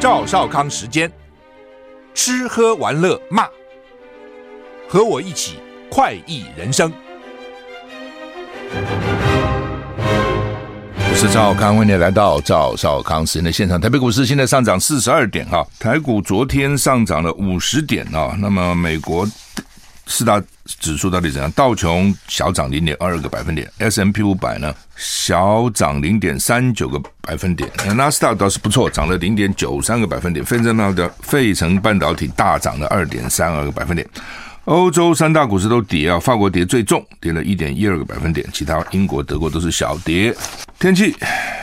赵少康时间，吃喝玩乐骂，和我一起快意人生。我是赵少康，欢迎你来到赵少康时间的现场。台北股市现在上涨四十二点哈，台股昨天上涨了五十点啊。那么美国四大指数到底怎样？道琼小涨零点二个百分点，S&P 五百呢小涨零点三九个百分点，纳斯达倒是不错，涨了零点九三个百分点。费城半导费城半导体大涨了二点三二个百分点。欧洲三大股市都跌啊，法国跌最重，跌了一点一二个百分点，其他英国、德国都是小跌。天气，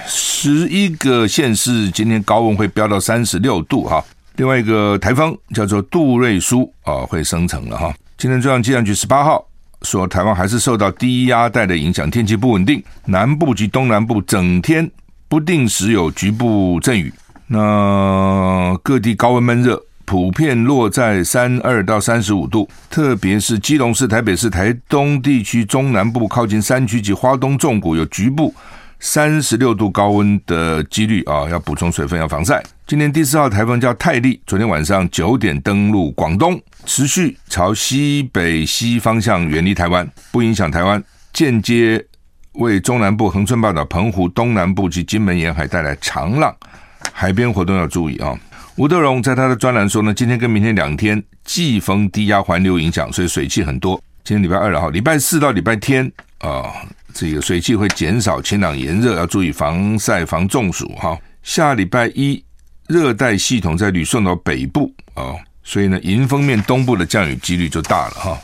十一个县市今天高温会飙到三十六度哈。另外一个台风叫做杜瑞苏啊，会生成了哈。今天中央气象局十八号说，台湾还是受到低压带的影响，天气不稳定，南部及东南部整天不定时有局部阵雨。那各地高温闷热，普遍落在三二到三十五度，特别是基隆市、台北市、台东地区中南部靠近山区及花东纵谷有局部三十六度高温的几率啊，要补充水分，要防晒。今年第四号台风叫泰利，昨天晚上九点登陆广东。持续朝西北西方向远离台湾，不影响台湾，间接为中南部恒春半岛、澎湖东南部及金门沿海带来长浪，海边活动要注意啊。吴德荣在他的专栏说呢，今天跟明天两天季风低压环流影响，所以水汽很多。今天礼拜二了哈，礼拜四到礼拜天啊，这个水汽会减少，晴朗炎热，要注意防晒防中暑哈。下礼拜一热带系统在吕宋岛北部啊。所以呢，迎风面东部的降雨几率就大了哈。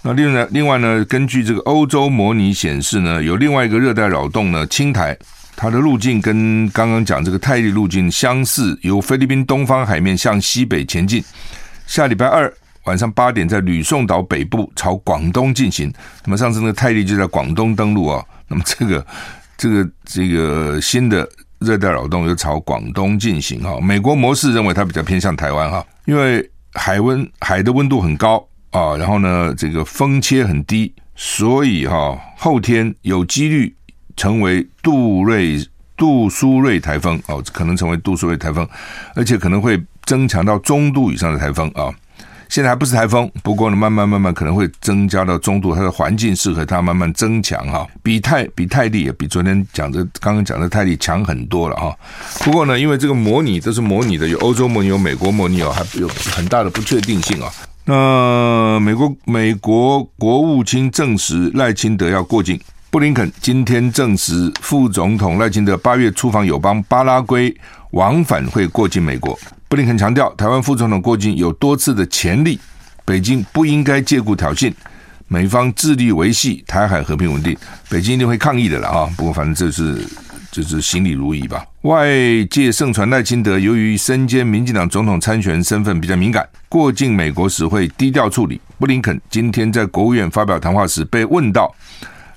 那另外另外呢，根据这个欧洲模拟显示呢，有另外一个热带扰动呢，青台，它的路径跟刚刚讲这个泰利路径相似，由菲律宾东方海面向西北前进。下礼拜二晚上八点，在吕宋岛北部朝广东进行。那么上次那个泰利就在广东登陆啊。那么这个这个这个新的。热带扰动又朝广东进行哈，美国模式认为它比较偏向台湾哈，因为海温海的温度很高啊，然后呢这个风切很低，所以哈后天有几率成为杜瑞杜苏芮台风哦，可能成为杜苏芮台风，而且可能会增强到中度以上的台风啊。现在还不是台风，不过呢，慢慢慢慢可能会增加到中度，它的环境适合它慢慢增强哈。比泰比泰利也比昨天讲的刚刚讲的泰利强很多了哈。不过呢，因为这个模拟都是模拟的，有欧洲模拟，有美国模拟哦，还有很大的不确定性啊。那美国美国国务卿证实赖清德要过境，布林肯今天证实副总统赖清德八月出访友邦巴拉圭，往返会过境美国。布林肯强调，台湾副总统过境有多次的潜力，北京不应该借故挑衅，美方致力维系台海和平稳定，北京一定会抗议的了啊！不过反正这是就是行礼如仪吧。外界盛传赖清德由于身兼民进党总统参选身份比较敏感，过境美国时会低调处理。布林肯今天在国务院发表谈话时被问到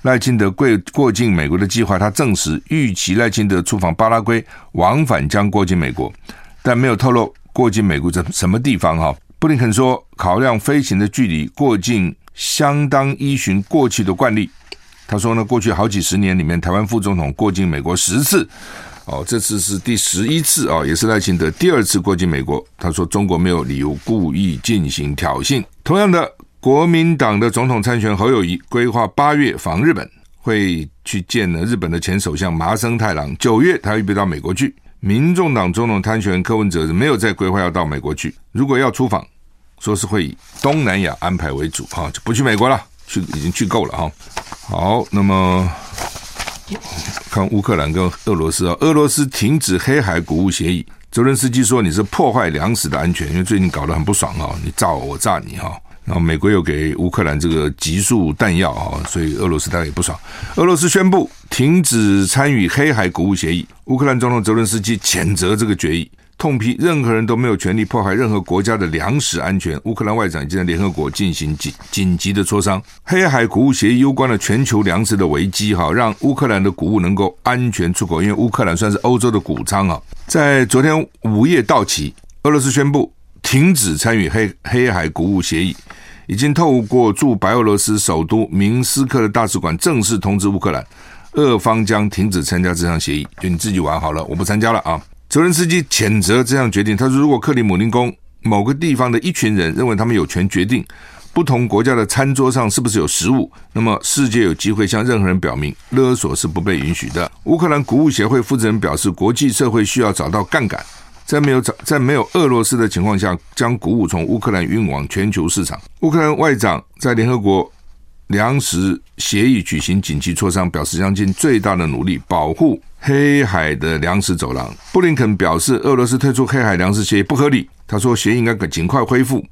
赖清德过过境美国的计划，他证实预期赖清德出访巴拉圭，往返将过境美国。但没有透露过境美国在什么地方哈。布林肯说，考量飞行的距离，过境相当依循过去的惯例。他说呢，过去好几十年里面，台湾副总统过境美国十次，哦，这次是第十一次啊，也是赖清德第二次过境美国。他说，中国没有理由故意进行挑衅。同样的，国民党的总统参选侯友谊规划八月访日本，会去见了日本的前首相麻生太郎。九月他预备到美国去。民众党总统参选柯文哲没有再规划要到美国去，如果要出访，说是会以东南亚安排为主哈，就不去美国了，去已经去够了哈。好，那么看乌克兰跟俄罗斯啊，俄罗斯停止黑海谷物协议，泽伦斯基说你是破坏粮食的安全，因为最近搞得很不爽哈，你炸我，我炸你哈。然后美国又给乌克兰这个急速弹药啊，所以俄罗斯大概也不爽。俄罗斯宣布停止参与黑海谷物协议。乌克兰总统泽伦斯基谴责这个决议，痛批任何人都没有权利破坏任何国家的粮食安全。乌克兰外长已经在联合国进行紧紧急的磋商。黑海谷物协议攸关了全球粮食的危机哈，让乌克兰的谷物能够安全出口，因为乌克兰算是欧洲的谷仓啊。在昨天午夜到期，俄罗斯宣布。停止参与黑黑海谷物协议，已经透过驻白俄罗斯首都明斯克的大使馆正式通知乌克兰，俄方将停止参加这项协议。就你自己玩好了，我不参加了啊！泽伦斯基谴责这项决定，他说：“如果克里姆林宫某个地方的一群人认为他们有权决定不同国家的餐桌上是不是有食物，那么世界有机会向任何人表明，勒索是不被允许的。”乌克兰谷物协会负责人表示：“国际社会需要找到杠杆，在没有找在没有俄罗斯的情况下，将谷物从乌克兰运往全球市场。”乌克兰外长在联合国。粮食协议举行紧急磋商，表示将尽最大的努力保护黑海的粮食走廊。布林肯表示，俄罗斯退出黑海粮食协议不合理。他说，协议应该尽快恢复。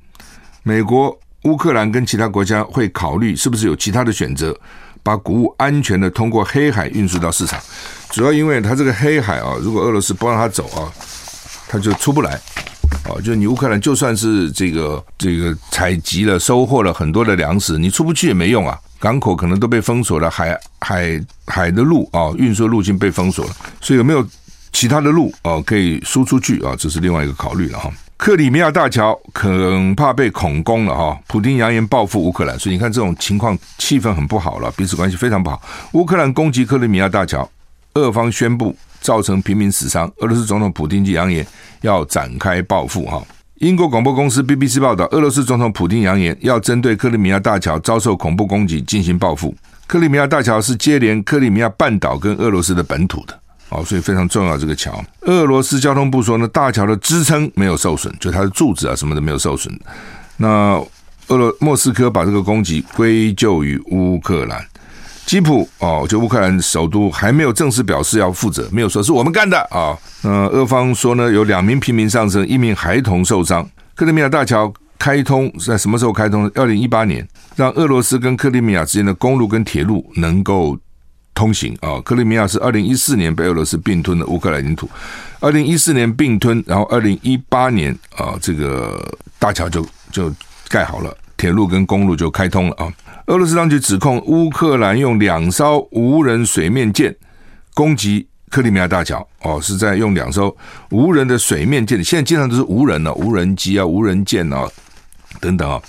美国、乌克兰跟其他国家会考虑是不是有其他的选择，把谷物安全的通过黑海运输到市场。主要因为它这个黑海啊，如果俄罗斯不让它走啊，它就出不来。哦，就你乌克兰就算是这个这个采集了、收获了很多的粮食，你出不去也没用啊，港口可能都被封锁了，海海海的路啊，运输路径被封锁了，所以有没有其他的路啊可以输出去啊？这是另外一个考虑了哈。克里米亚大桥恐怕被恐攻了哈，普丁扬言报复乌克兰，所以你看这种情况，气氛很不好了，彼此关系非常不好。乌克兰攻击克里米亚大桥，俄方宣布。造成平民死伤，俄罗斯总统普京就扬言要展开报复。哈，英国广播公司 BBC 报道，俄罗斯总统普京扬言要针对克里米亚大桥遭受恐怖攻击进行报复。克里米亚大桥是接连克里米亚半岛跟俄罗斯的本土的，哦，所以非常重要。这个桥，俄罗斯交通部说呢，大桥的支撑没有受损，就它的柱子啊什么的没有受损。那俄罗莫斯科把这个攻击归咎于乌克兰。基辅哦，就乌克兰首都还没有正式表示要负责，没有说是我们干的啊。那，俄方说呢，有两名平民丧生，一名孩童受伤。克里米亚大桥开通是在什么时候开通？二零一八年，让俄罗斯跟克里米亚之间的公路跟铁路能够通行啊。克里米亚是二零一四年被俄罗斯并吞的乌克兰领土，二零一四年并吞，然后二零一八年啊，这个大桥就就盖好了，铁路跟公路就开通了啊。俄罗斯当局指控乌克兰用两艘无人水面舰攻击克里米亚大桥，哦，是在用两艘无人的水面舰。现在经常都是无人呢，无人机啊、无人舰啊等等啊，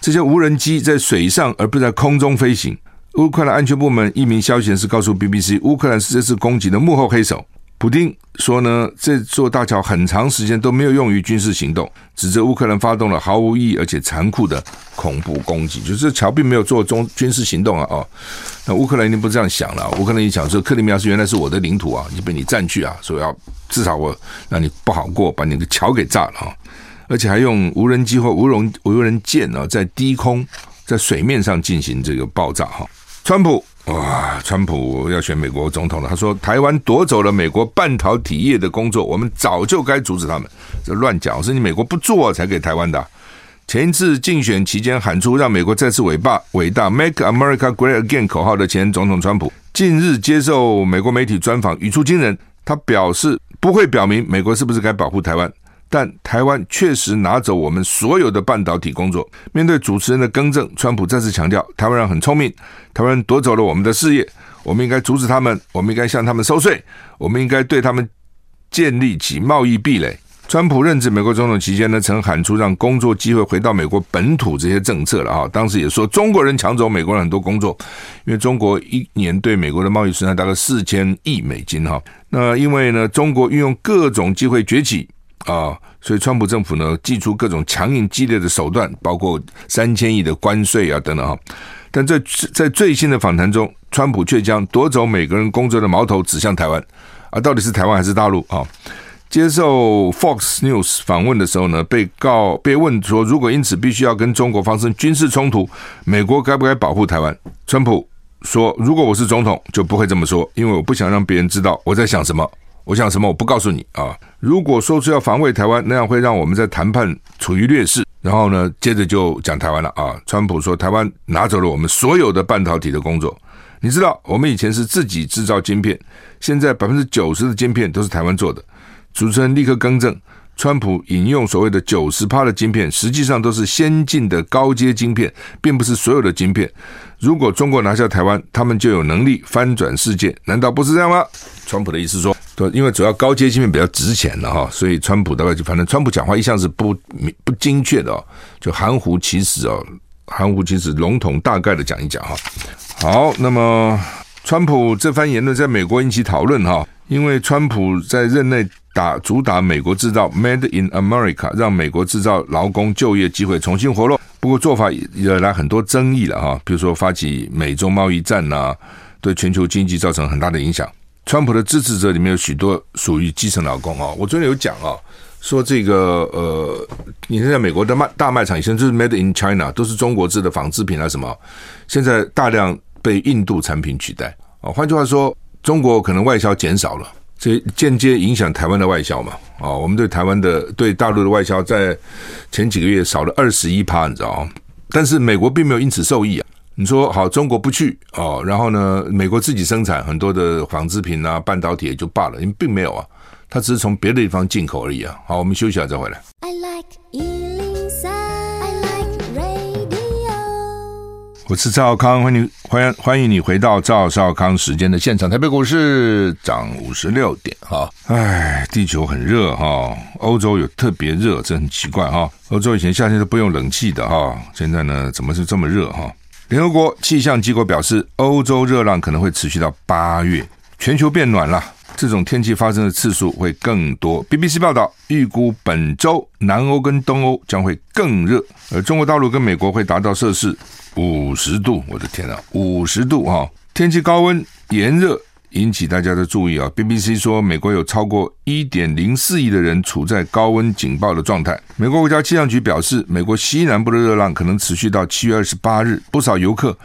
这些无人机在水上而不是在空中飞行。乌克兰安全部门一名消息人士告诉 BBC，乌克兰是这次攻击的幕后黑手。普丁说呢，这座大桥很长时间都没有用于军事行动，指责乌克兰发动了毫无意义而且残酷的恐怖攻击，就是这桥并没有做中军事行动啊！哦，那乌克兰一定不这样想了，乌克兰一想说，克里米亚是原来是我的领土啊，你被你占据啊，所以要至少我让你不好过，把你的桥给炸了啊！而且还用无人机或无人无人舰啊，在低空在水面上进行这个爆炸哈！川普。哇，川普要选美国总统了。他说，台湾夺走了美国半导体业的工作，我们早就该阻止他们。这乱讲，是你美国不做才给台湾的。前一次竞选期间喊出让美国再次伟大伟大 “Make America Great Again” 口号的前总统川普，近日接受美国媒体专访，语出惊人。他表示不会表明美国是不是该保护台湾。但台湾确实拿走我们所有的半导体工作。面对主持人的更正，川普再次强调，台湾人很聪明，台湾人夺走了我们的事业，我们应该阻止他们，我们应该向他们收税，我们应该对他们建立起贸易壁垒。川普任职美国总统期间呢，曾喊出让工作机会回到美国本土这些政策了啊，当时也说中国人抢走美国人很多工作，因为中国一年对美国的贸易损害大概四千亿美金哈。那因为呢，中国运用各种机会崛起。啊、所以川普政府呢，祭出各种强硬激烈的手段，包括三千亿的关税啊等等哈。但在在最新的访谈中，川普却将夺走美国人工作的矛头指向台湾啊，到底是台湾还是大陆啊？接受 Fox News 访问的时候呢，被告被问说，如果因此必须要跟中国发生军事冲突，美国该不该保护台湾？川普说，如果我是总统，就不会这么说，因为我不想让别人知道我在想什么。我想什么？我不告诉你啊！如果说出要防卫台湾，那样会让我们在谈判处于劣势。然后呢，接着就讲台湾了啊！川普说台湾拿走了我们所有的半导体的工作。你知道，我们以前是自己制造晶片，现在百分之九十的晶片都是台湾做的。主持人立刻更正。川普引用所谓的九十趴的晶片，实际上都是先进的高阶晶片，并不是所有的晶片。如果中国拿下台湾，他们就有能力翻转世界，难道不是这样吗？川普的意思说，对，因为主要高阶芯片比较值钱的哈，所以川普大概就反正川普讲话一向是不不精确的哦，就含糊其辞哦，含糊其辞，笼统大概的讲一讲哈。好，那么。川普这番言论在美国引起讨论哈，因为川普在任内打主打美国制造 （Made in America），让美国制造劳工就业机会重新活络。不过做法惹来很多争议了哈，比如说发起美中贸易战呐，对全球经济造成很大的影响。川普的支持者里面有许多属于基层劳工啊，我昨天有讲啊，说这个呃，你看在美国的卖大卖场以前就是 Made in China，都是中国制的纺织品啊什么，现在大量被印度产品取代啊。换句话说，中国可能外销减少了，这间接影响台湾的外销嘛啊。我们对台湾的对大陆的外销在前几个月少了二十一趴，你知道吗？但是美国并没有因此受益啊。你说好，中国不去哦，然后呢，美国自己生产很多的纺织品啊，半导体也就罢了，因为并没有啊，它只是从别的地方进口而已啊。好，我们休息一下再回来。I like 103, I like radio。我是赵少康，欢迎欢迎欢迎你回到赵少康时间的现场。台北股市涨五十六点哈，哎，地球很热哈，欧洲有特别热，这很奇怪哈。欧洲以前夏天都不用冷气的哈，现在呢，怎么是这么热哈？联合国气象机构表示，欧洲热浪可能会持续到八月，全球变暖了，这种天气发生的次数会更多。BBC 报道，预估本周南欧跟东欧将会更热，而中国大陆跟美国会达到摄氏五十度。我的天呐，五十度哈！天气高温炎热。引起大家的注意啊！BBC 说，美国有超过一点零四亿的人处在高温警报的状态。美国国家气象局表示，美国西南部的热浪可能持续到七月二十八日。不少游客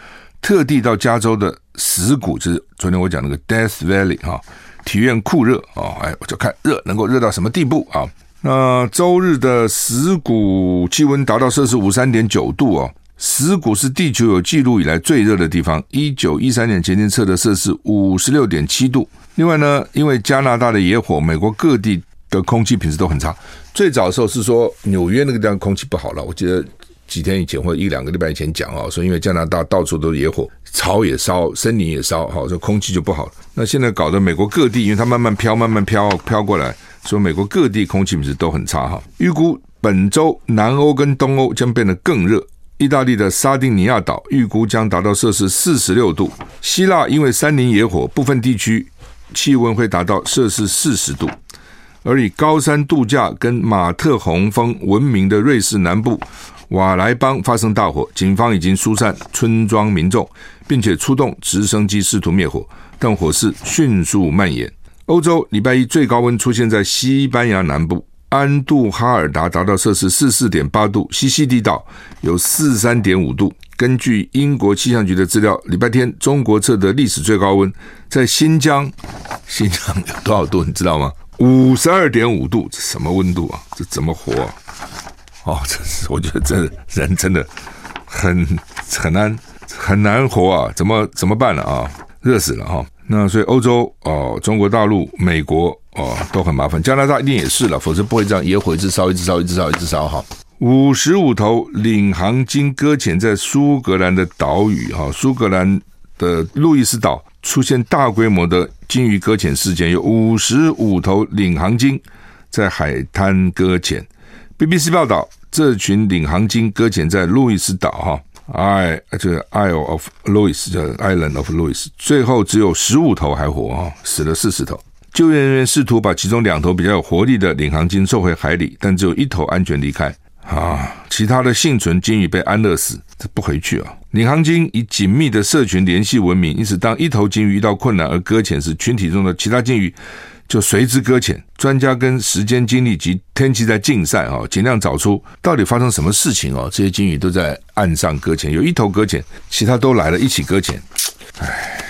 特地到加州的死谷，就是昨天我讲那个 Death Valley 哈，体验酷热啊！哎，我就看热能够热到什么地步啊？那周日的死谷气温达到摄氏五三点九度哦。死谷是地球有记录以来最热的地方，一九一三年前天测的摄氏五十六点七度。另外呢，因为加拿大的野火，美国各地的空气品质都很差。最早的时候是说纽约那个地方空气不好了，我记得几天以前或者一两个礼拜以前讲啊，说因为加拿大到处都是野火，草也烧，森林也烧，好，这空气就不好了。那现在搞得美国各地，因为它慢慢飘，慢慢飘飘过来，说美国各地空气品质都很差哈。预估本周南欧跟东欧将变得更热。意大利的沙丁尼亚岛预估将达到摄氏四十六度，希腊因为山林野火，部分地区气温会达到摄氏四十度。而以高山度假跟马特洪峰闻名的瑞士南部瓦莱邦发生大火，警方已经疏散村庄民众，并且出动直升机试图灭火，但火势迅速蔓延。欧洲礼拜一最高温出现在西班牙南部。安杜哈尔达达到摄氏四四点八度，西西里岛有四三点五度。根据英国气象局的资料，礼拜天中国测的历史最高温在新疆，新疆有多少度？你知道吗？五十二点五度，这什么温度啊？这怎么活？哦，真是我觉得这人真的很很难很难活啊！怎么怎么办了啊？热死了哈、那所以欧洲哦，中国大陆、美国。哦，都很麻烦。加拿大一定也是了，否则不会这样野火一直烧，一直烧，一直烧，一直烧。哈，五十五头领航鲸搁浅在苏格兰的岛屿。哈，苏格兰的路易斯岛出现大规模的鲸鱼搁浅事件，有五十五头领航鲸在海滩搁浅。BBC 报道，这群领航鲸搁浅在路易斯岛。哈，I 这个 Isle of Louis 叫 Island of Louis，最后只有十五头还活啊，死了四十头。救援人员试图把其中两头比较有活力的领航鲸送回海里，但只有一头安全离开。啊，其他的幸存鲸鱼被安乐死，这不回去啊！领航鲸以紧密的社群联系闻名，因此当一头鲸鱼遇到困难而搁浅时，群体中的其他鲸鱼就随之搁浅。专家跟时间、精力及天气在竞赛啊，尽量找出到底发生什么事情哦。这些鲸鱼都在岸上搁浅，有一头搁浅，其他都来了，一起搁浅。唉，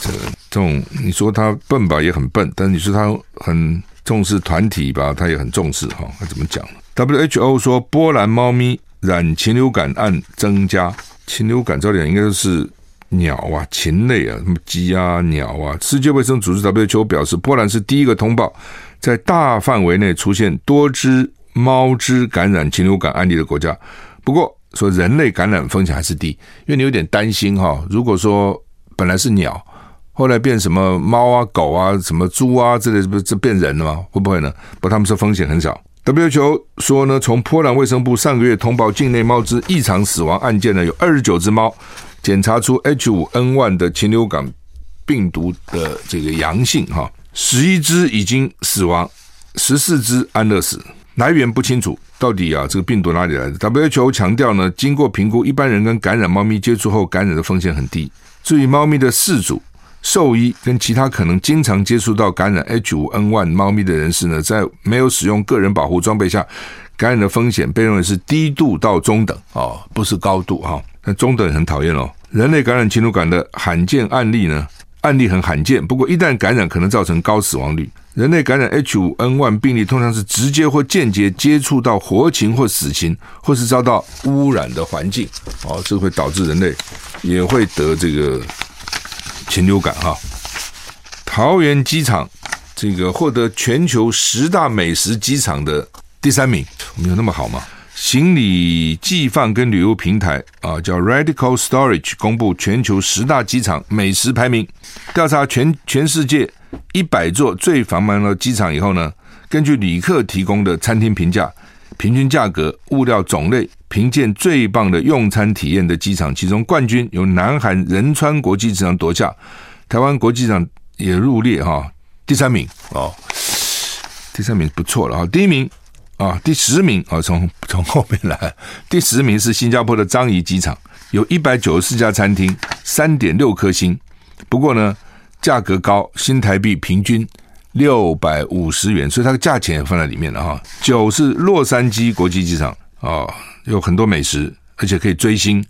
这。这种你说他笨吧，也很笨；但你说他很重视团体吧，他也很重视哈。他怎么讲？WHO 说，波兰猫咪染禽流感案增加。禽流感，这点应该是鸟啊、禽类啊，什么鸡啊、鸟啊。世界卫生组织 WHO 表示，波兰是第一个通报在大范围内出现多只猫只感染禽流感案例的国家。不过，说人类感染风险还是低，因为你有点担心哈。如果说本来是鸟。后来变什么猫啊、狗啊、什么猪啊之类，这不这变人了吗？会不会呢？不，他们说风险很小。WHO 说呢，从波兰卫生部上个月通报境内猫只异常死亡案件呢，有二十九只猫检查出 H5N1 的禽流感病毒的这个阳性哈，十一只已经死亡，十四只安乐死，来源不清楚。到底啊，这个病毒哪里来的？WHO 强调呢，经过评估，一般人跟感染猫咪接触后感染的风险很低。至于猫咪的饲主、兽医跟其他可能经常接触到感染 H5N1 猫咪的人士呢，在没有使用个人保护装备下，感染的风险被认为是低度到中等哦，不是高度哈。那中等很讨厌哦。人类感染禽流感的罕见案例呢，案例很罕见，不过一旦感染，可能造成高死亡率。人类感染 H5N1 病例通常是直接或间接接触到活禽或死禽，或是遭到污染的环境，哦，这会导致人类也会得这个禽流感哈。桃园机场这个获得全球十大美食机场的第三名，我们有那么好吗？行李寄放跟旅游平台啊，叫 Radical Storage 公布全球十大机场美食排名，调查全全世界。一百座最繁忙的机场以后呢，根据旅客提供的餐厅评价、平均价格、物料种类，评鉴最棒的用餐体验的机场，其中冠军由南韩仁川国际机场夺下，台湾国际机场也入列哈，第三名哦，第三名不错了哈，第一名啊，第十名啊，从从后面来，第十名是新加坡的樟宜机场，有一百九十四家餐厅，三点六颗星，不过呢。价格高，新台币平均六百五十元，所以它的价钱也放在里面了哈。九是洛杉矶国际机场啊、有很多美食，而且可以追星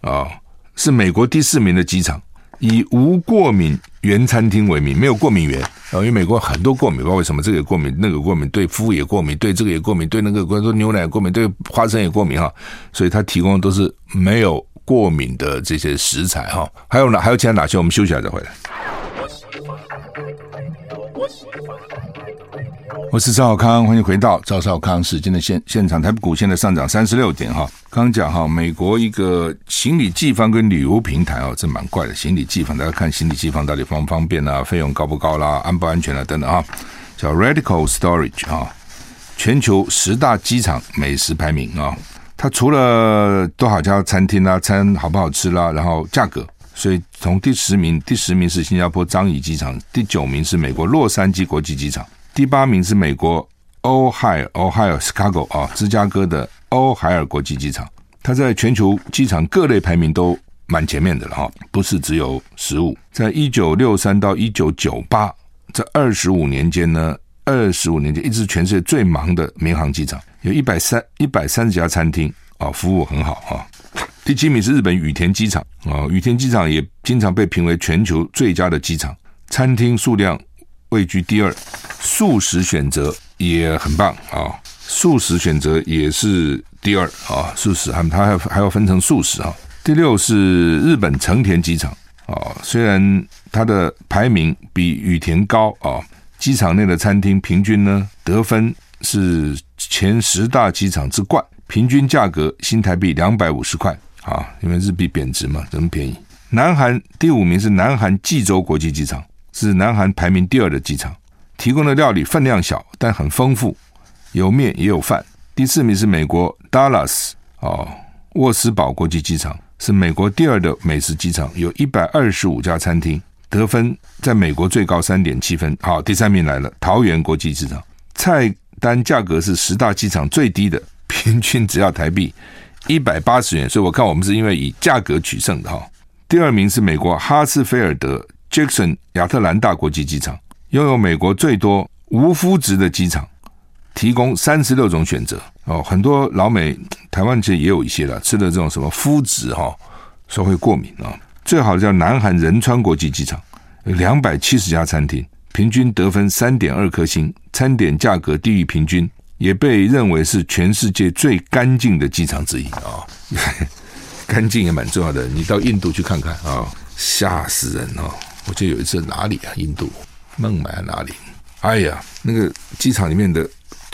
啊、是美国第四名的机场，以无过敏原餐厅为名，没有过敏原然后，因为美国很多过敏，不知道为什么这个过敏，那个过敏，对肤也过敏，对这个也过敏，对那个关说牛奶过敏，对花生也过敏哈，所以他提供的都是没有过敏的这些食材哈。还有呢，还有其他哪些？我们休息一下再回来。我是赵少康，欢迎回到赵少康时间的现现场。台北股现在上涨三十六点哈。刚讲哈，美国一个行李寄放跟旅游平台哦，这蛮怪的。行李寄放，大家看行李寄放到底方不方便啊？费用高不高啦？安不安全啊？等等啊，叫 Radical Storage 啊，全球十大机场美食排名啊。它除了多少家餐厅啦，餐好不好吃啦，然后价格，所以从第十名，第十名是新加坡樟宜机场，第九名是美国洛杉矶国际机场。第八名是美国欧海尔 Ohio Chicago 啊，芝加哥的欧海尔国际机场，它在全球机场各类排名都蛮前面的了哈，不是只有食物。在一九六三到一九九八这二十五年间呢，二十五年间一直全世界最忙的民航机场，有一百三一百三十家餐厅啊，服务很好哈。第七名是日本羽田机场啊，羽田机场也经常被评为全球最佳的机场，餐厅数量位居第二。素食选择也很棒啊，素食选择也是第二啊，素食他们它还还要分成素食啊。第六是日本成田机场啊，虽然它的排名比羽田高啊，机场内的餐厅平均呢得分是前十大机场之冠，平均价格新台币两百五十块啊，因为日币贬值嘛，这么便宜。南韩第五名是南韩济州国际机场，是南韩排名第二的机场。提供的料理分量小，但很丰富，有面也有饭。第四名是美国 Dallas 哦，沃斯堡国际机场是美国第二的美食机场，有一百二十五家餐厅，得分在美国最高三点七分。好，第三名来了，桃园国际机场，菜单价格是十大机场最低的，平均只要台币一百八十元。所以我看我们是因为以价格取胜的哈。第二名是美国哈斯菲尔德 Jackson 亚特兰大国际机场。拥有美国最多无麸质的机场，提供三十六种选择哦。很多老美、台湾其实也有一些了，吃的这种什么麸质哈，说会过敏啊。最好叫南韩仁川国际机场，两百七十家餐厅，平均得分三点二颗星，餐点价格低于平均，也被认为是全世界最干净的机场之一啊。干净也蛮重要的，你到印度去看看啊，吓死人哦！我记得有一次哪里啊，印度。孟买哪里？哎呀，那个机场里面的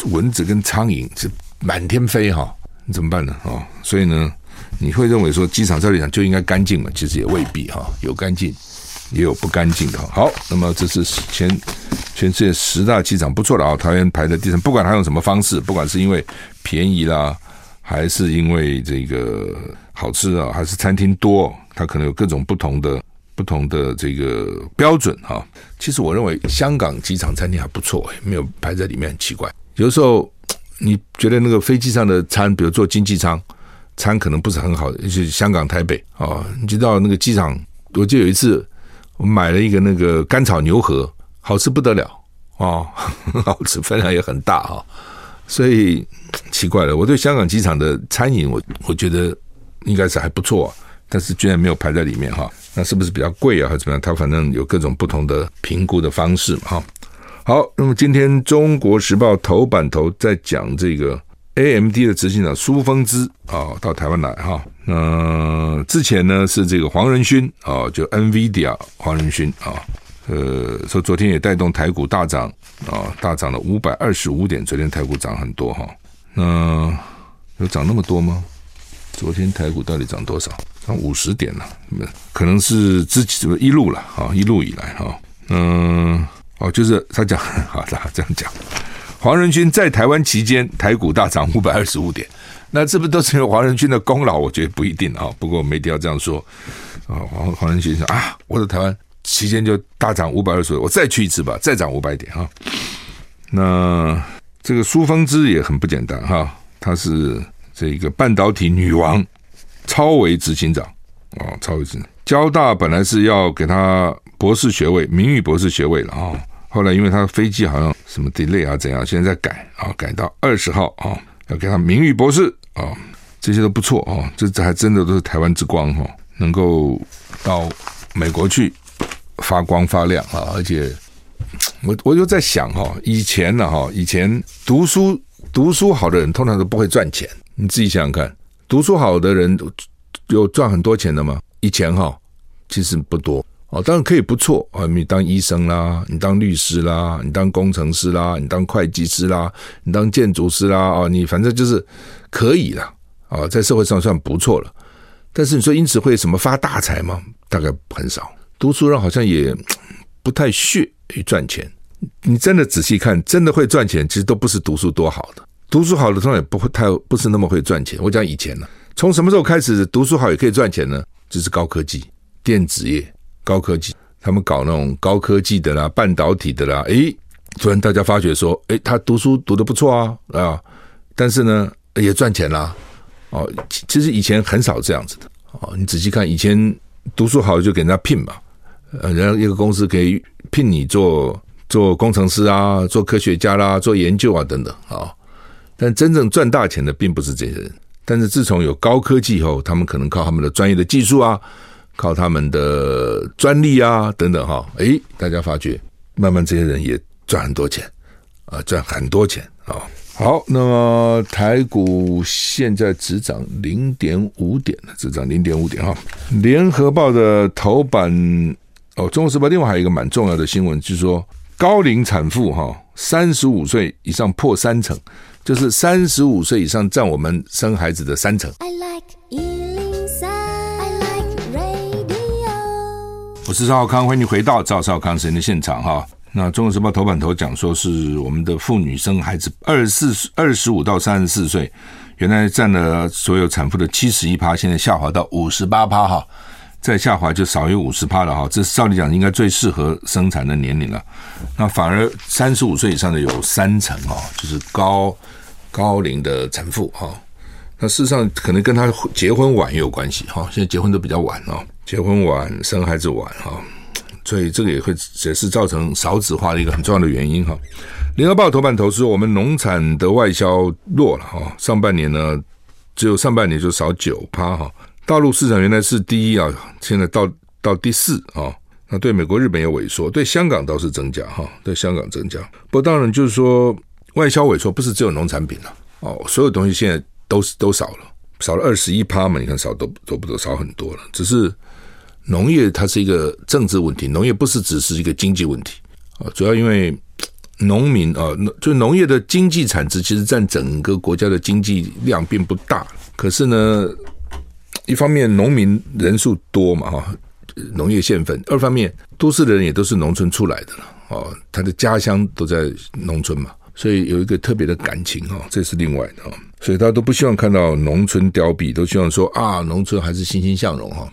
蚊子跟苍蝇是满天飞哈，你怎么办呢？哦，所以呢，你会认为说机场照理讲就应该干净嘛？其实也未必哈，有干净，也有不干净的。好，那么这是全全世界十大机场不错的啊，桃园排在第三，不管它用什么方式，不管是因为便宜啦，还是因为这个好吃啊，还是餐厅多，它可能有各种不同的不同的这个标准哈。其实我认为香港机场餐厅还不错，没有排在里面很奇怪。有时候你觉得那个飞机上的餐，比如坐经济舱，餐可能不是很好的，尤其是香港台北啊，你知道那个机场，我记得有一次我买了一个那个干炒牛河，好吃不得了哦，很 好吃，分量也很大哈。所以奇怪了，我对香港机场的餐饮，我我觉得应该是还不错。但是居然没有排在里面哈，那是不是比较贵啊，还是怎么样？它反正有各种不同的评估的方式嘛哈。好，那么今天《中国时报》头版头在讲这个 AMD 的执行长苏峰之啊到台湾来哈。那之前呢是这个黄仁勋啊，就 NVIDIA 黄仁勋啊，呃说昨天也带动台股大涨啊，大涨了五百二十五点，昨天台股涨很多哈。那有涨那么多吗？昨天台股到底涨多少？五十点了，可能是自己这么一路了啊，一路以来哈，嗯，哦，就是他讲，好的，这样讲，黄仁勋在台湾期间，台股大涨五百二十五点，那这不都是因为黄仁勋的功劳？我觉得不一定啊，不过媒体要这样说啊，黄黄仁勋说啊，我在台湾期间就大涨五百二十五，我再去一次吧，再涨五百点哈。那这个苏峰之也很不简单哈，她是这个半导体女王。超维执行长啊，超维执行，交大本来是要给他博士学位，名誉博士学位了啊。后来因为他飞机好像什么 delay 啊怎样，现在在改啊，改到二十号啊，要给他名誉博士啊，这些都不错啊。这这还真的都是台湾之光哈，能够到美国去发光发亮啊。而且我我就在想哈，以前呢哈，以前读书读书好的人通常都不会赚钱，你自己想想看。读书好的人有赚很多钱的吗？以前哈，其实不多哦。当然可以不错啊，你当医生啦，你当律师啦，你当工程师啦，你当会计师啦，你当建筑师啦，哦，你反正就是可以啦啊，在社会上算不错了。但是你说因此会什么发大财吗？大概很少。读书人好像也 不太屑于赚钱。你真的仔细看，真的会赚钱，其实都不是读书多好的。读书好的通常也不会太不是那么会赚钱。我讲以前呢，从什么时候开始读书好也可以赚钱呢？就是高科技、电子业、高科技，他们搞那种高科技的啦、半导体的啦。诶，突然大家发觉说，诶，他读书读得不错啊啊，但是呢也赚钱啦。哦，其实以前很少这样子的。哦，你仔细看，以前读书好就给人家聘嘛，呃，人家一个公司可以聘你做做工程师啊，做科学家啦，做研究啊等等啊。但真正赚大钱的并不是这些人，但是自从有高科技以后，他们可能靠他们的专业的技术啊，靠他们的专利啊等等哈，诶，大家发觉慢慢这些人也赚很多钱啊，赚很多钱啊。好，那么台股现在只涨零点五点，只涨零点五点哈。联合报的头版哦，中国时报另外还有一个蛮重要的新闻，就是说高龄产妇哈，三十五岁以上破三成。就是三十五岁以上占我们生孩子的三成。I like 103, I like radio。我是赵少康，欢迎你回到赵少康时间的现场哈。那《中国时报》头版头讲说是我们的妇女生孩子二十四、二十五到三十四岁，原来占了所有产妇的七十一趴，现在下滑到五十八趴哈。再下滑就少于五十趴了哈，这是照理讲应该最适合生产的年龄了。那反而三十五岁以上的有三成哈，就是高高龄的产妇哈。那事实上可能跟他结婚晚也有关系哈，现在结婚都比较晚哦，结婚晚生孩子晚哈，所以这个也会也是造成少子化的一个很重要的原因哈。联合报头版头说我们农产的外销弱了哈，上半年呢只有上半年就少九趴哈。大陆市场原来是第一啊，现在到到第四啊。那对美国、日本有萎缩，对香港倒是增加哈，对香港增加。不过当然就是说，外销萎缩不是只有农产品了哦，所有东西现在都是都少了，少了二十一趴嘛。你看少都都不都少很多了。只是农业它是一个政治问题，农业不是只是一个经济问题啊。主要因为农民啊，就农业的经济产值其实占整个国家的经济量并不大，可是呢。一方面农民人数多嘛哈，农业县份；二方面都市的人也都是农村出来的了哦，他的家乡都在农村嘛，所以有一个特别的感情哈，这是另外的哈，所以大家都不希望看到农村凋敝，都希望说啊，农村还是欣欣向荣哈，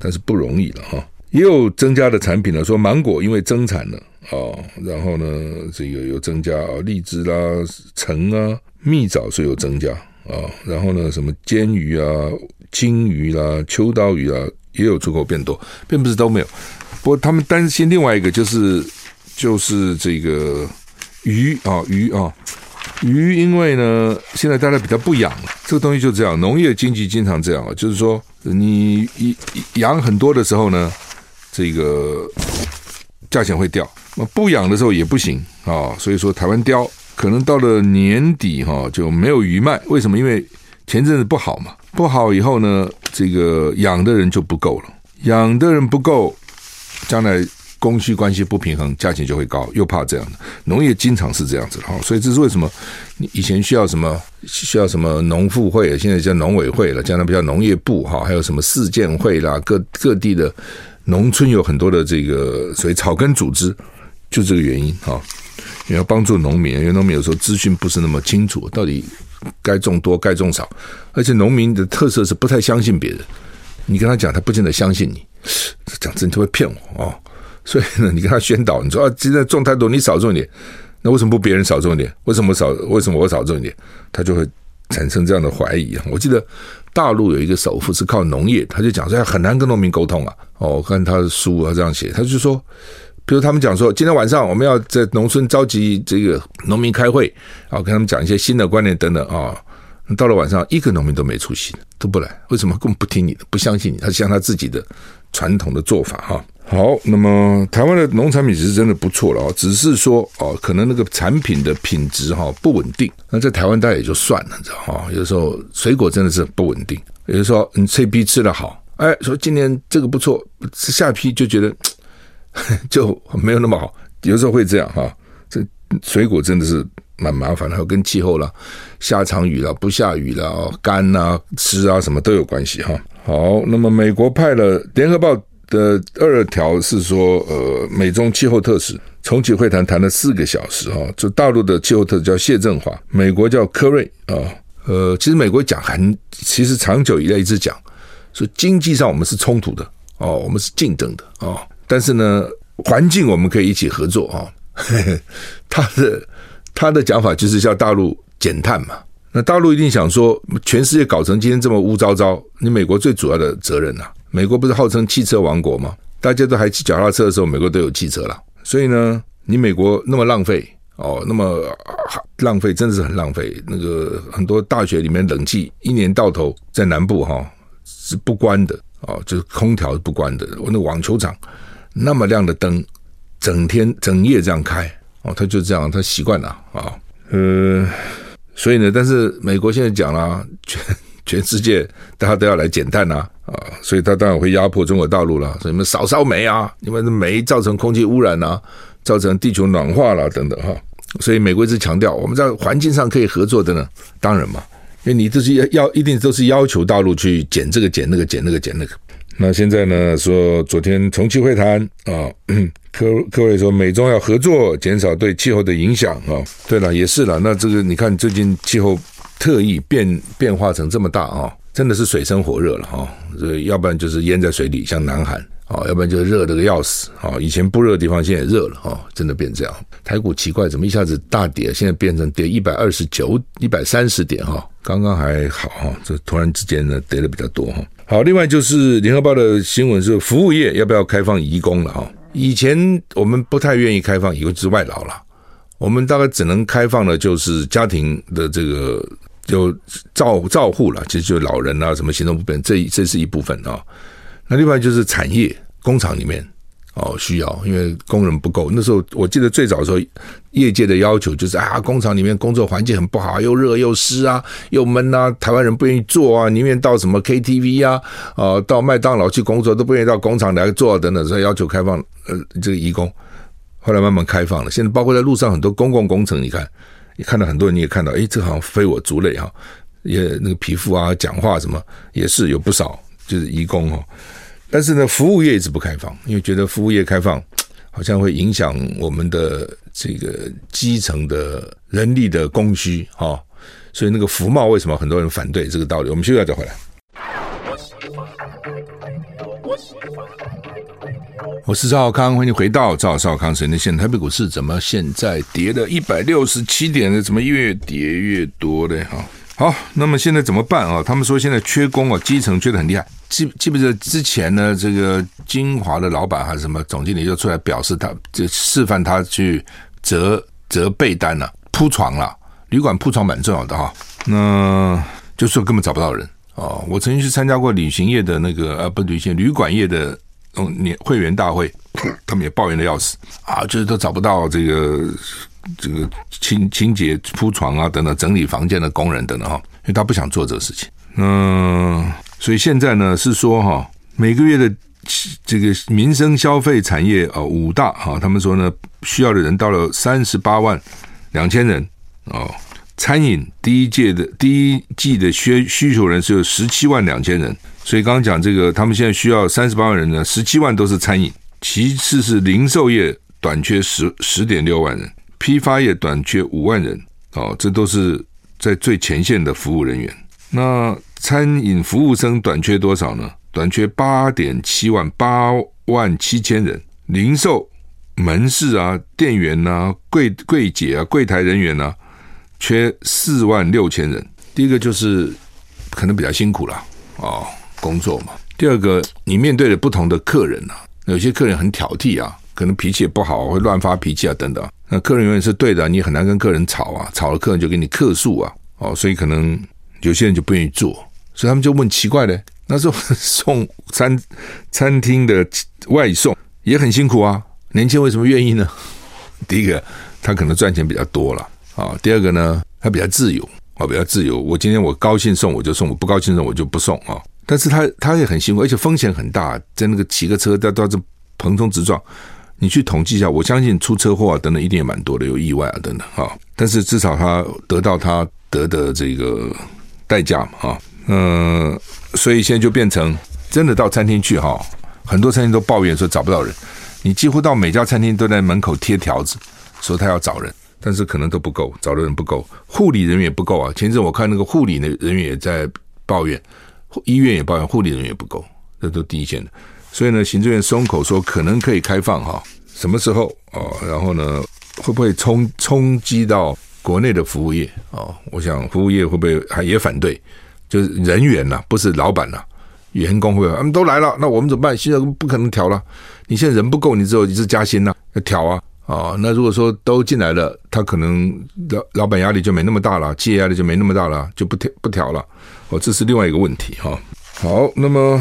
但是不容易了哈。也有增加的产品了，说芒果因为增产了哦，然后呢，这个有增加啊，荔枝啦、橙啊、蜜枣是有增加啊，然后呢，什么煎鱼啊、金鱼啦、秋刀鱼啊，也有出口变多，并不是都没有。不过他们担心另外一个就是就是这个鱼啊鱼啊。鱼，因为呢现在大家比较不养了，这个东西就这样，农业经济经常这样啊，就是说你养很多的时候呢。这个价钱会掉，那不养的时候也不行啊，所以说台湾雕可能到了年底哈就没有鱼卖，为什么？因为前阵子不好嘛，不好以后呢，这个养的人就不够了，养的人不够，将来供需关系不平衡，价钱就会高，又怕这样的。农业经常是这样子哈，所以这是为什么？以前需要什么？需要什么农妇会，现在叫农委会了，将来不叫农业部哈，还有什么市建会啦，各各地的。农村有很多的这个所谓草根组织，就这个原因哈，也要帮助农民，因为农民有时候资讯不是那么清楚，到底该种多该种少，而且农民的特色是不太相信别人，你跟他讲，他不见得相信你，讲真就会骗我哦，所以呢，你跟他宣导，你说啊，现在种太多，你少种一点，那为什么不别人少种一点？为什么少？为什么我少种一点？他就会产生这样的怀疑！我记得。大陆有一个首富是靠农业，他就讲说很难跟农民沟通啊。哦，我看他的书啊这样写，他就说，比如他们讲说，今天晚上我们要在农村召集这个农民开会，啊，跟他们讲一些新的观念等等啊。到了晚上，一个农民都没出席，都不来，为什么？根本不听你的，不相信你，他像他自己的传统的做法哈。好，那么台湾的农产品是真的不错了啊，只是说哦，可能那个产品的品质哈不稳定。那在台湾大概也就算了，知道哈。有时候水果真的是不稳定，有时候你这批吃的好，哎，说今年这个不错，下批就觉得 就没有那么好。有时候会这样哈。这水果真的是蛮麻烦的，还有跟气候了，下场雨了，不下雨了，干啊、湿啊什么都有关系哈。好，那么美国派了联合报。的二条是说，呃，美中气候特使重启会谈，谈了四个小时哈。就大陆的气候特使叫谢振华，美国叫科瑞啊。呃，其实美国讲很，其实长久以来一直讲说经济上我们是冲突的哦，我们是竞争的哦。但是呢，环境我们可以一起合作啊。他的他的讲法就是叫大陆减碳嘛。那大陆一定想说，全世界搞成今天这么乌糟糟，你美国最主要的责任呐、啊。美国不是号称汽车王国吗？大家都还骑脚踏车的时候，美国都有汽车了。所以呢，你美国那么浪费哦，那么浪费，真的是很浪费。那个很多大学里面冷气一年到头在南部哈、哦、是不关的哦，就是空调不关的。我那网球场那么亮的灯，整天整夜这样开哦，他就这样，他习惯了啊、哦。呃，所以呢，但是美国现在讲了全。全世界大家都要来减碳呐，啊，所以他当然会压迫中国大陆了。所以你们少烧煤啊，你们的煤造成空气污染啊，造成地球暖化了等等哈。所以美国一直强调，我们在环境上可以合作的呢，当然嘛，因为你这是要要一定都是要求大陆去减这个减那个减那个减那个。那现在呢，说昨天重启会谈啊，柯柯瑞说美中要合作，减少对气候的影响啊。对了，也是了，那这个你看最近气候。特意变变化成这么大啊，真的是水深火热了哈。这要不然就是淹在水里，像南韩啊，要不然就是热得个要死啊。以前不热的地方现在也热了哈，真的变这样。台股奇怪，怎么一下子大跌，现在变成跌一百二十九、一百三十点哈？刚刚还好哈，这突然之间呢跌的比较多哈。好，另外就是联合报的新闻是服务业要不要开放移工了哈？以前我们不太愿意开放，移工就是外劳了，我们大概只能开放的就是家庭的这个。就照照护了，其实就老人啊，什么行动不便，这这是一部分啊。那另外就是产业工厂里面哦需要，因为工人不够。那时候我记得最早的时候，业界的要求就是啊，工厂里面工作环境很不好，又热又湿啊，又闷啊，台湾人不愿意做啊，宁愿到什么 KTV 啊，啊，到麦当劳去工作，都不愿意到工厂来做等等，所以要求开放呃这个移工。后来慢慢开放了，现在包括在路上很多公共工程，你看。你看到很多人，你也看到，哎，这好像非我族类哈，也那个皮肤啊、讲话什么也是有不少，就是移工哈。但是呢，服务业一直不开放，因为觉得服务业开放好像会影响我们的这个基层的人力的供需哈。所以那个服贸为什么很多人反对这个道理？我们休息一下再回来。我喜欢我是赵少康，欢迎回到赵少康神的线。台北股市怎么现在跌了一百六十七点呢？怎么越跌越多呢？哈，好，那么现在怎么办啊？他们说现在缺工啊，基层缺得很厉害。记记不记得之前呢？这个金华的老板还是什么总经理就出来表示他，他就示范他去折折被单了、铺床了。旅馆铺床蛮重要的哈。那就说根本找不到人哦。我曾经去参加过旅行业的那个呃，不旅行旅馆业的。年会员大会，他们也抱怨的要死啊，就是都找不到这个这个清清洁铺床啊等等整理房间的工人等等哈，因为他不想做这个事情。嗯，所以现在呢是说哈，每个月的这个民生消费产业啊五大哈，他们说呢需要的人到了三十八万两千人哦，餐饮第一届的第一季的需需求人是有十七万两千人。所以刚刚讲这个，他们现在需要三十八万人呢，十七万都是餐饮，其次是零售业短缺十十点六万人，批发业短缺五万人，哦，这都是在最前线的服务人员。那餐饮服务生短缺多少呢？短缺八点七万，八万七千人。零售门市啊，店员啊，柜柜姐啊，柜台人员啊，缺四万六千人。第一个就是可能比较辛苦了，哦。工作嘛，第二个，你面对的不同的客人啊，有些客人很挑剔啊，可能脾气也不好，会乱发脾气啊，等等。那客人永远是对的，你很难跟客人吵啊，吵了客人就给你客诉啊，哦，所以可能有些人就不愿意做，所以他们就问奇怪的，那时候送餐餐厅的外送也很辛苦啊，年轻为什么愿意呢？第一个，他可能赚钱比较多了啊，第二个呢，他比较自由啊，比较自由，我今天我高兴送我就送，我不高兴送我就不送啊。但是他他也很辛苦，而且风险很大，在那个骑个车到到这横冲直撞，你去统计一下，我相信出车祸啊等等一定也蛮多的，有意外啊等等哈。但是至少他得到他得的这个代价嘛哈，嗯，所以现在就变成真的到餐厅去哈，很多餐厅都抱怨说找不到人，你几乎到每家餐厅都在门口贴条子，说他要找人，但是可能都不够，找的人不够，护理人员不够啊。前阵我看那个护理的人员也在抱怨。医院也抱怨护理人员也不够，这都第一线的。所以呢，行政院松口说可能可以开放哈，什么时候哦？然后呢，会不会冲冲击到国内的服务业哦？我想服务业会不会还也反对？就是人员呐，不是老板呐，员工会不会他们都来了，那我们怎么办？现在不可能调了。你现在人不够，你只有一次加薪呐，要调啊啊！那如果说都进来了，他可能老老板压力就没那么大了，企业压力就没那么大了，就不调不调了。哦，这是另外一个问题哈。好，那么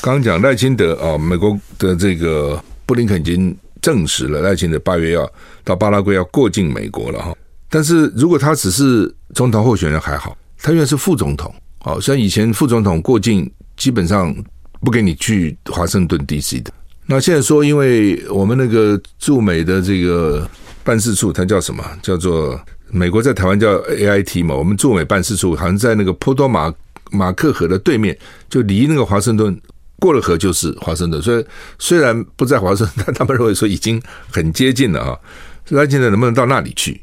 刚讲赖清德啊，美国的这个布林肯已经证实了赖清德八月要到巴拉圭要过境美国了哈。但是如果他只是总统候选人还好，他原来是副总统，好像以前副总统过境基本上不给你去华盛顿 DC 的。那现在说，因为我们那个驻美的这个办事处，它叫什么？叫做。美国在台湾叫 AIT 嘛，我们驻美办事处好像在那个波多马马克河的对面，就离那个华盛顿过了河就是华盛顿。所以虽然不在华盛顿，但他们认为说已经很接近了啊。所以他现在能不能到那里去，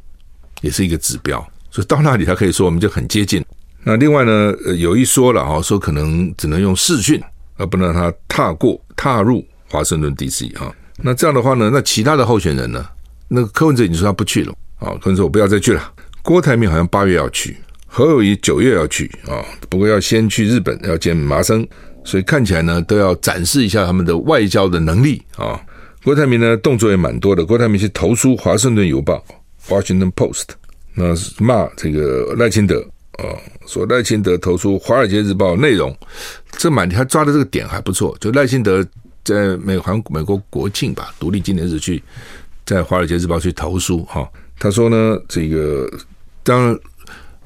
也是一个指标。所以到那里他可以说我们就很接近。那另外呢，有一说了啊，说可能只能用视讯，而不能让他踏过踏入华盛顿 DC 啊。那这样的话呢，那其他的候选人呢？那个柯文哲已经说他不去了。啊，可能说我不要再去了。郭台铭好像八月要去，侯友谊九月要去啊，不过要先去日本要见麻生，所以看起来呢都要展示一下他们的外交的能力啊。郭台铭呢动作也蛮多的，郭台铭去投书《华盛顿邮报》（Washington Post），那骂这个赖清德啊，说赖清德投书《华尔街日报》内容，这满他抓的这个点还不错，就赖清德在美韩美国国庆吧，独立纪念日去在《华尔街日报》去投书哈。他说呢，这个当然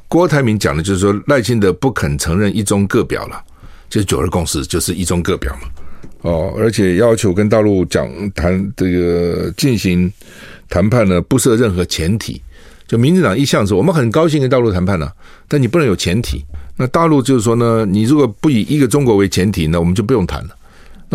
郭台铭讲的就是说赖清德不肯承认一中各表了，就是九二共识，就是一中各表嘛。哦，而且要求跟大陆讲谈这个进行谈判呢，不设任何前提。就民进党一向说，我们很高兴跟大陆谈判呢，但你不能有前提。那大陆就是说呢，你如果不以一个中国为前提，那我们就不用谈了。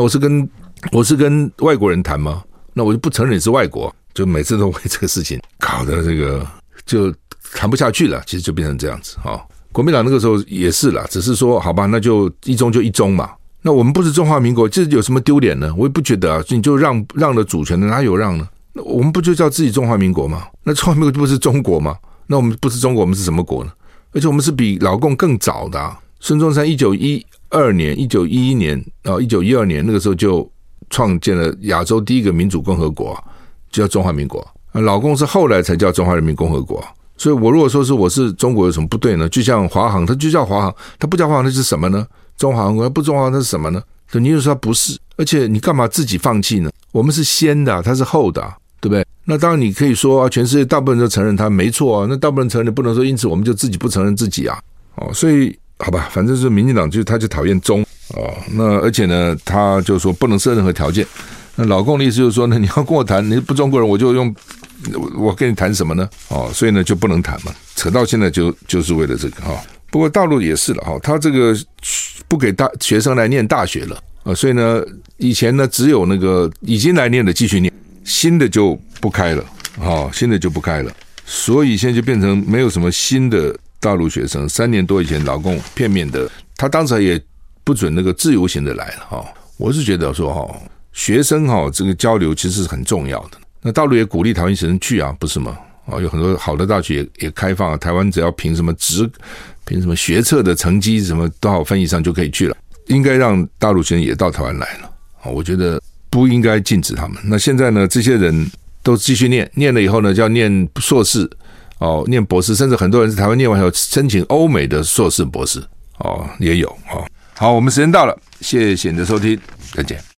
我是跟我是跟外国人谈吗？那我就不承认你是外国。就每次都为这个事情搞得这个就谈不下去了，其实就变成这样子哈。国民党那个时候也是了，只是说好吧，那就一中就一中嘛，那我们不是中华民国，这有什么丢脸呢？我也不觉得啊，你就让让了主权的，哪有让呢？那我们不就叫自己中华民国吗？那中华民国不是中国吗？那我们不是中国，我们是什么国呢？而且我们是比老共更早的。孙中山一九一二年、一九一一年啊、一九一二年那个时候就创建了亚洲第一个民主共和国，就叫中华民国。老共是后来才叫中华人民共和国。所以，我如果说是我是中国，有什么不对呢？就像华航，它就叫华航，它不叫华航，那是什么呢？中华航空不中华，那是什么呢？你就说它不是，而且你干嘛自己放弃呢？我们是先的，它是后的，对不对？那当然你可以说啊，全世界大部分人都承认它没错啊，那大部分人承认，不能说因此我们就自己不承认自己啊。哦，所以好吧，反正是民进党就他就讨厌中哦，那而且呢，他就说不能设任何条件。那老共的意思就是说呢，你要跟我谈，你不中国人，我就用。我跟你谈什么呢？哦，所以呢就不能谈嘛，扯到现在就就是为了这个哈。不过大陆也是了哈，他这个不给大学生来念大学了啊，所以呢以前呢只有那个已经来念的继续念，新的就不开了啊，新的就不开了，所以现在就变成没有什么新的大陆学生。三年多以前老共片面的，他当时也不准那个自由行的来了哈。我是觉得说哈，学生哈这个交流其实是很重要的。那大陆也鼓励台湾学生去啊，不是吗？啊，有很多好的大学也也开放。台湾只要凭什么职，凭什么学测的成绩，什么多少分以上就可以去了。应该让大陆学生也到台湾来了啊！我觉得不应该禁止他们。那现在呢，这些人都继续念，念了以后呢，就要念硕士哦，念博士，甚至很多人在台湾念完以后申请欧美的硕士博士哦，也有哦。好，我们时间到了，谢谢你的收听，再见。